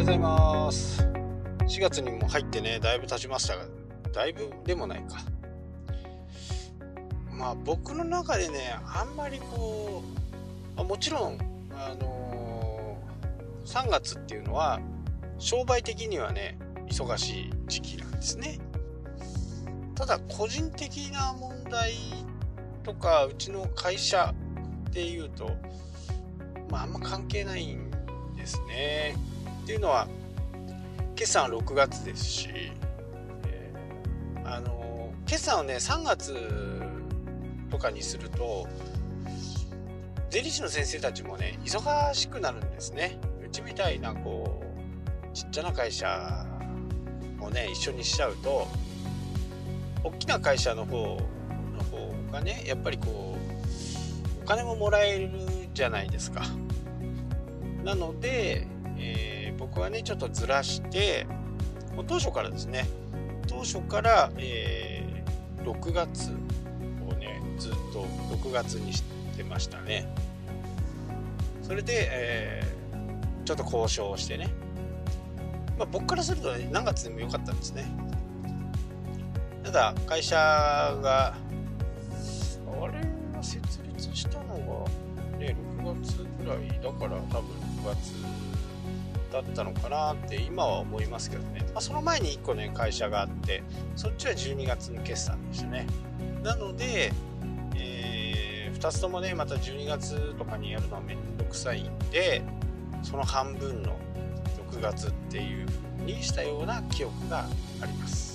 ようございます。4月にも入ってねだいぶ経ちましたがだいぶでもないか。まあ僕の中でねあんまりこうもちろんあのー、3月っていうのは商売的にはね忙しい時期なんですね。ただ個人的な問題とかうちの会社っていうとまああんま関係ないんですね。っていうのは決算は6月ですし、えー、あの決算をね3月とかにすると税理士の先生たちもね忙しくなるんですね。うちみたいなこうちっちゃな会社をね一緒にしちゃうと大きな会社の方の方がねやっぱりこうお金ももらえるじゃないですか。なので、えー、僕はねちょっとずらしてもう当初からですね当初から、えー、6月をねずっと6月にしてましたね。それで、えー、ちょっと交渉をしてね、まあ、僕からするとね何月でもよかったんですね。ただ会社があれが設立したのがね6月ぐらいだから多分6月だったのかなって今は思いますけどね、まあ、その前に1個ね会社があってそっちは12月の決算でしたね。なので、えー、2つともねまた12月とかにやるのはめんどくさいんでその半分の6月っていう風にしたような記憶があります。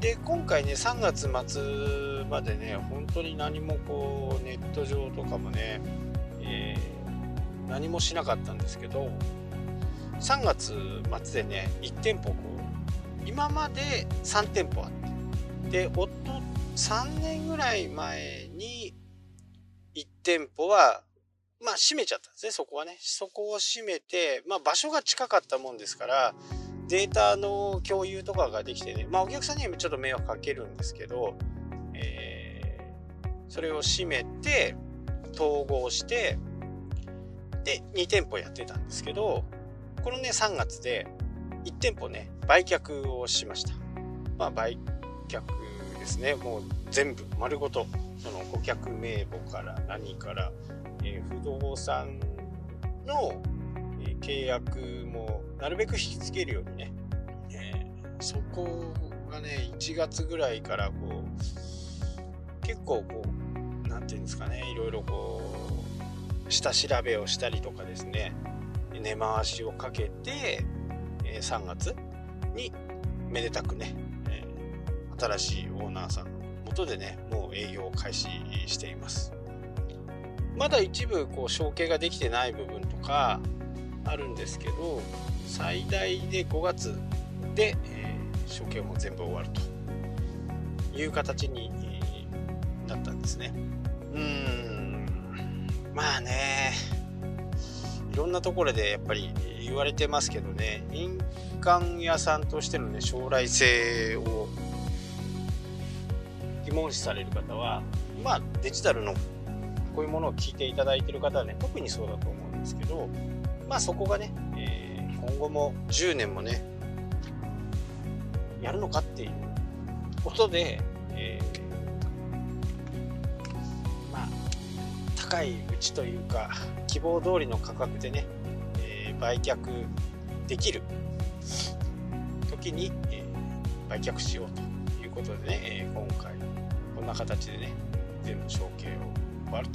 で今回ね3月末までね本当に何もこうネット上とかもね、何もしなかったんですけど3月末でね1店舗こう今まで3店舗あってで夫3年ぐらい前に1店舗はまあ閉めちゃったんですねそこはね。そこを閉めてまあ場所が近かったもんですからデータの共有とかができてねまあお客さんにはちょっと迷惑かけるんですけど、えー、それを閉めて統合してで2店舗やってたんですけどこのね3月で1店舗ね売却をしました。まあ売却ですね。もう全部丸ごとその顧客名簿から何から、えー、不動産の、え、契約もなるべく引き付けるようにね、えー、そこがね1月ぐらいからこう結構こう何て言うんですかねいろいろこう下調べをしたりとかですね根回しをかけて、え3月にめでたくね、え新しいオーナーさんのもとでねもう営業を開始しています。まだ一部こう承継ができてない部分とかあるんですけど最大で5月で、えー、承継も全部終わるという形になったんですね。うん。まあね。いろんなところでやっぱり言われてますけどね。印鑑屋さんとしてのね将来性を疑問視される方はまあデジタルのこういうものを聞いていただいてる方はね特にそうだと思うんですけどまあそこがね、えー、今後も10年もねやるのかっていうことで、高いうちというか希望通りの価格でね、えー、売却できる。時に、えー、売却しようということでね、えー、今回こんな形でね全部承継を終わる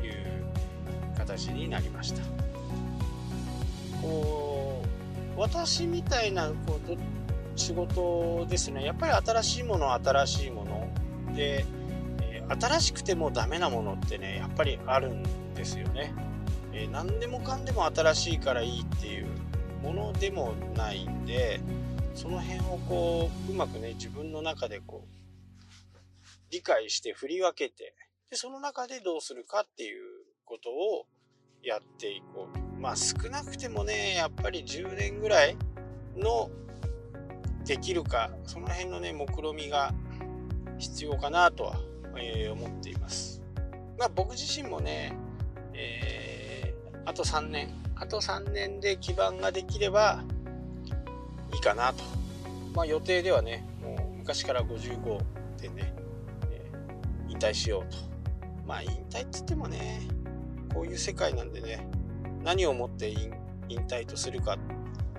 という形になりました。こう私みたいなこう仕事ですね。やっぱり新しいものは新しいもので新しくてもダメなものってねやっぱりあるんですよね、えー、何でもかんでも新しいからいいっていうものでもないんでその辺をこううまくね自分の中でこう理解して振り分けてでその中でどうするかっていうことをやっていこう。まあ少なくてもねやっぱり10年ぐらいのできるかその辺のね目論みが必要かなとはえー、思っています。まあ、僕自身もね、えー、あと3年、あと3年で基盤ができればいいかなと。まあ予定ではね、もう昔から55でね、えー、引退しようと。まあ引退っつってもね、こういう世界なんでね、何をもって引退とするか、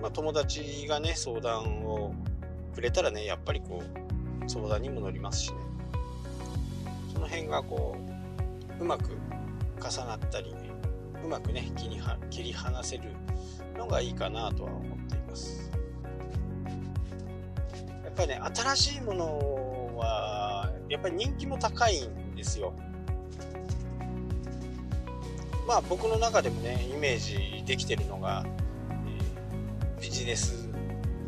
まあ、友達がね、相談をくれたらね、やっぱりこう、相談にも乗りますしね。その辺がこう、うまく重なったり、うまくね切りは切り離せるのがいいかなとは思っています。やっぱりね新しいものはやっぱり人気も高いんですよ。まあ僕の中でもねイメージできてるのが、えー、ビジネス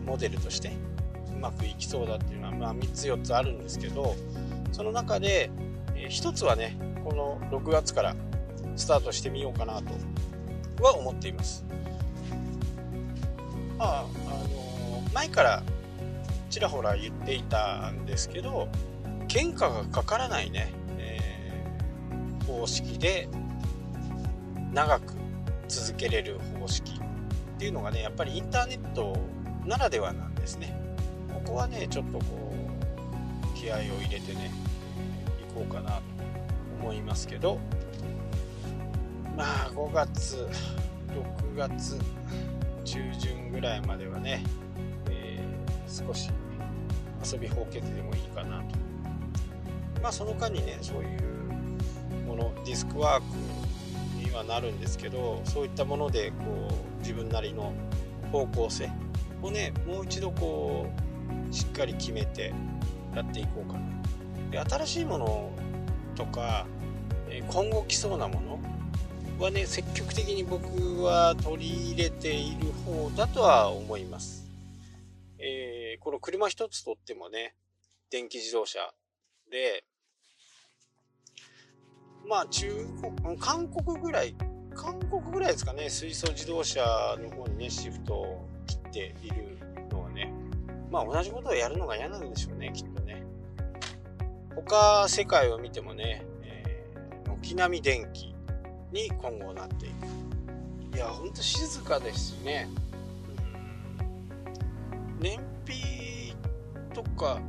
モデルとしてうまくいきそうだっていうのは、まあ、3つ4つあるんですけどその中で、えー、1つはねこの6月からスタートしてみようかなとは思っています。まあ、あの前からちらほら言っていたんですけど原価がかからないね、えー、方式で長く続けれる方式っていうのがねやっぱりインターネットならではなんですねここはねちょっとこう気合を入れてねこうかなと思いますけどまあ5月6月中旬ぐらいまではね、えー、少し遊びほうけてでもいいかなと。まあその間にねそういうものディスクワークにはなるんですけどそういったものでこう自分なりの方向性をねもう一度こうしっかり決めてやっていこうかなで新しいものとか今後来そうなものはね積極的に僕は取り入れている方だとは思います。えー、この車一つとってもね電気自動車でまあ中国韓国ぐらい韓国ぐらいですかね水素自動車の方にねシフトを切っているのはねまあ同じことをやるのが嫌なんでしょうねきっと他世界を見てもね、え、軒並み電気に今後なっていく。いやほんと静かですね。うん。燃費とか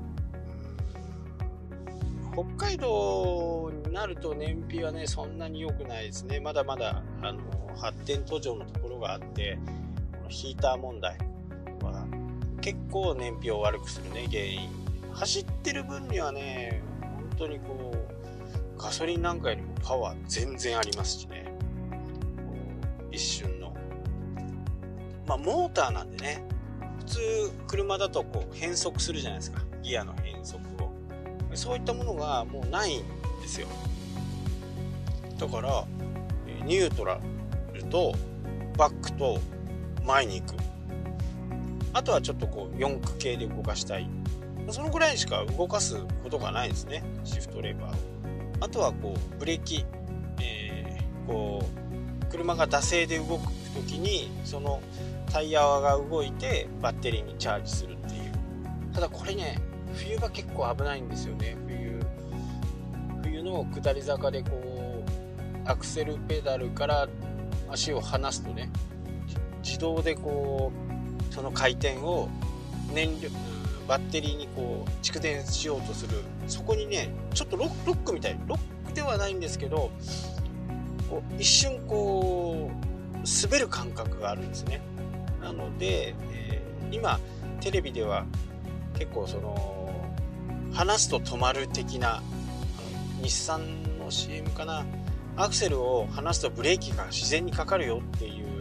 北海道になると燃費はねそんなに良くないですね。まだまだあの発展途上のところがあってこのヒーター問題は結構燃費を悪くするね原因。走ってる分にはね当にこうガソリンなんかよりもパワー全然ありますしね。一瞬の。まあ、モーターなんでね、普通車だとこう変速するじゃないですか。ギアの変速を。そういったものがもうないんですよ。だから、ニュートラルとバックと前に行く。あとはちょっとこう4駆系で動かしたい。そのぐらいしか動かすことがないですね。シフトレバーを。あとはこうブレーキ、えー、こう車が惰性で動く時にそのタイヤが動いてバッテリーにチャージするっていうただこれね冬が結構危ないんですよね冬冬の下り坂でこうアクセルペダルから足を離すとね自動でこうその回転を燃料バッテリーにこう蓄電しようとする。そこにねちょっとロックみたい。ロックではないんですけどこう一瞬こう滑る感覚があるんですね。なので、えー、今テレビでは結構その離すと止まる的な日産の CM かな。アクセルを離すとブレーキが自然にかかるよっていう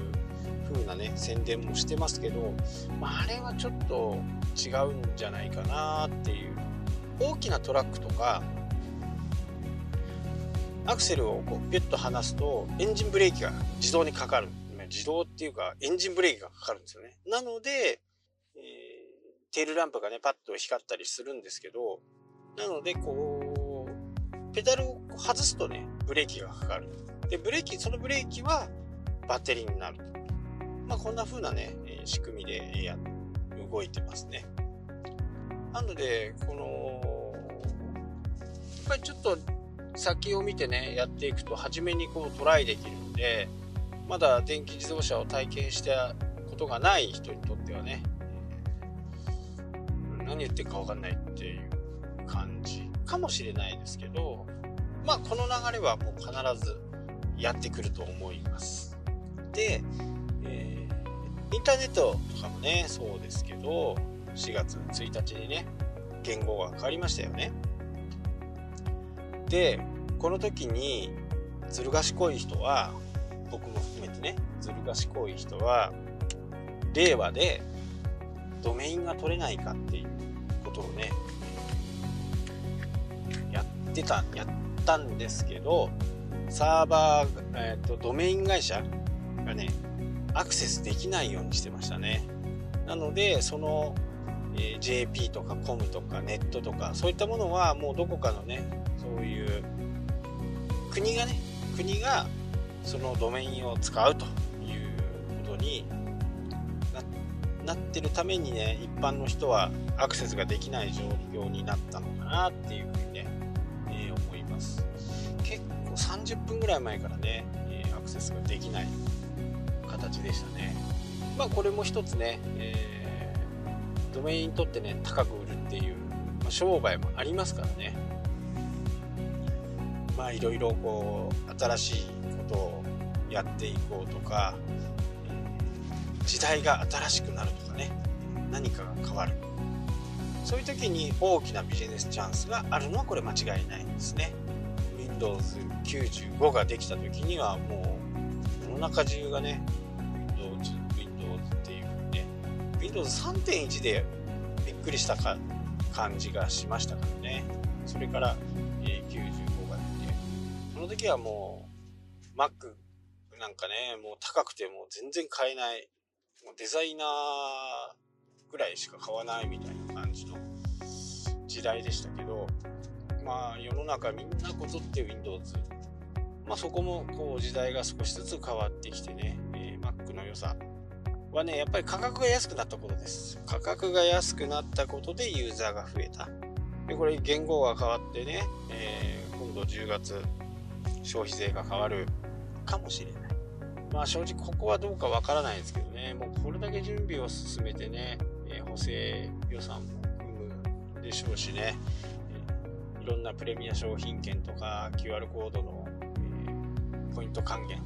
風なね宣伝もしてますけど、まあ、あれはちょっと違うんじゃないかなっていう。大きなトラックとかアクセルをこうピュッと離すとエンジンブレーキが自動にかかる。自動っていうかエンジンブレーキがかかるんですよね。なので、えー、テールランプがねパッと光ったりするんですけどなのでこうペダルを外すとねブレーキがかかる。でブレーキそのブレーキはバッテリーになるまあ、こんな風なね仕組みでや動いてますね。なのでこのやっぱりちょっと先を見てねやっていくと初めにこうトライできるんでまだ電気自動車を体験したことがない人にとってはね、何言ってるか分かんないっていう感じかもしれないですけどまあこの流れはもう必ずやってくると思います。で、インターネットとかもねそうですけど4月1日にね言語が変わりましたよね。でこの時にずる賢い人は僕も含めてねずる賢い人は令和でドメインが取れないかっていうことをねやってたやったんですけどサーバー、えーと、ドメイン会社アクセスできないようにしてましたね。なのでその、えー、JP とか COM とかネットとかそういったものはもうどこかのねそういう国がね国がそのドメインを使うということになってるためにね一般の人はアクセスができない状況になったのかなっていうふうにね、えー、思います。結構30分ぐらい前からね、えー、アクセスができない。形でしたね。まあこれも一つね、えー、ドメインにとってね高く売るっていう、まあ、商売もありますからね。まあいろいろこう新しいことをやっていこうとか時代が新しくなるとかね何かが変わる。そういう時に大きなビジネスチャンスがあるのはこれ間違いないんですね。Windows95 ができた時にはもう世の中中がねでも3.1でびっくりしたか感じがしましたからね。それから、えー、95が出てその時はもう Mac なんかねもう高くても全然買えないもうデザイナーぐらいしか買わないみたいな感じの時代でしたけどまあ世の中みんなこぞって Windows まあそこもこう時代が少しずつ変わってきてね、えー、Mac の良さはねやっぱり価格が安くなったことです。価格が安くなったことでユーザーが増えた。でこれ言語が変わってね、えー、今度10月消費税が変わるかもしれない。まあ正直ここはどうかわからないですけどね、もうこれだけ準備を進めてね、えー、補正予算も組むでしょうしね、えー、いろんなプレミア商品券とか QR コードの、えー、ポイント還元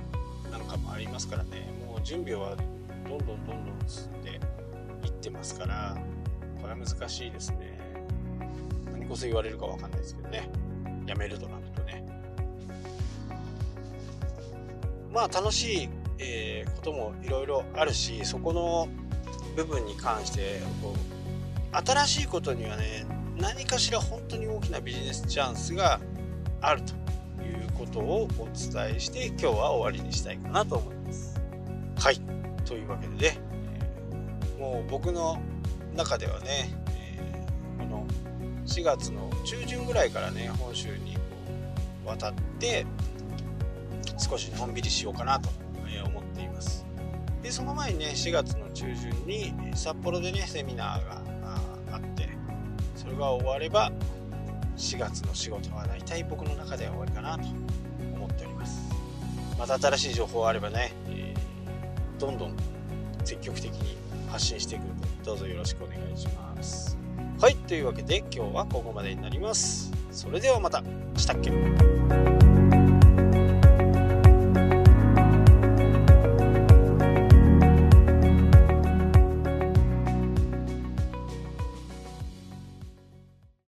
なんかもありますからね、もう準備はどんどんどんどん進んでいってますから、これは難しいですね。何こそ言われるかわかんないですけどね、やめるとなるとね。まあ楽しい、えー、こともいろいろあるしそこの部分に関してこう新しいことにはね何かしら本当に大きなビジネスチャンスがあるということをお伝えして今日は終わりにしたいかなと思います。はいというわけでね、もう僕の中ではね、この4月の中旬ぐらいからね本州に渡って少しのんびりしようかなと思っています。でその前にね4月の中旬に札幌でねセミナーがあってそれが終われば4月の仕事は大体僕の中では終わりかなと思っております。また新しい情報あればね、え、どんどん積極的に発信していく。のでどうぞよろしくお願いします。はいというわけで今日はここまでになります。それではまた。したっけ？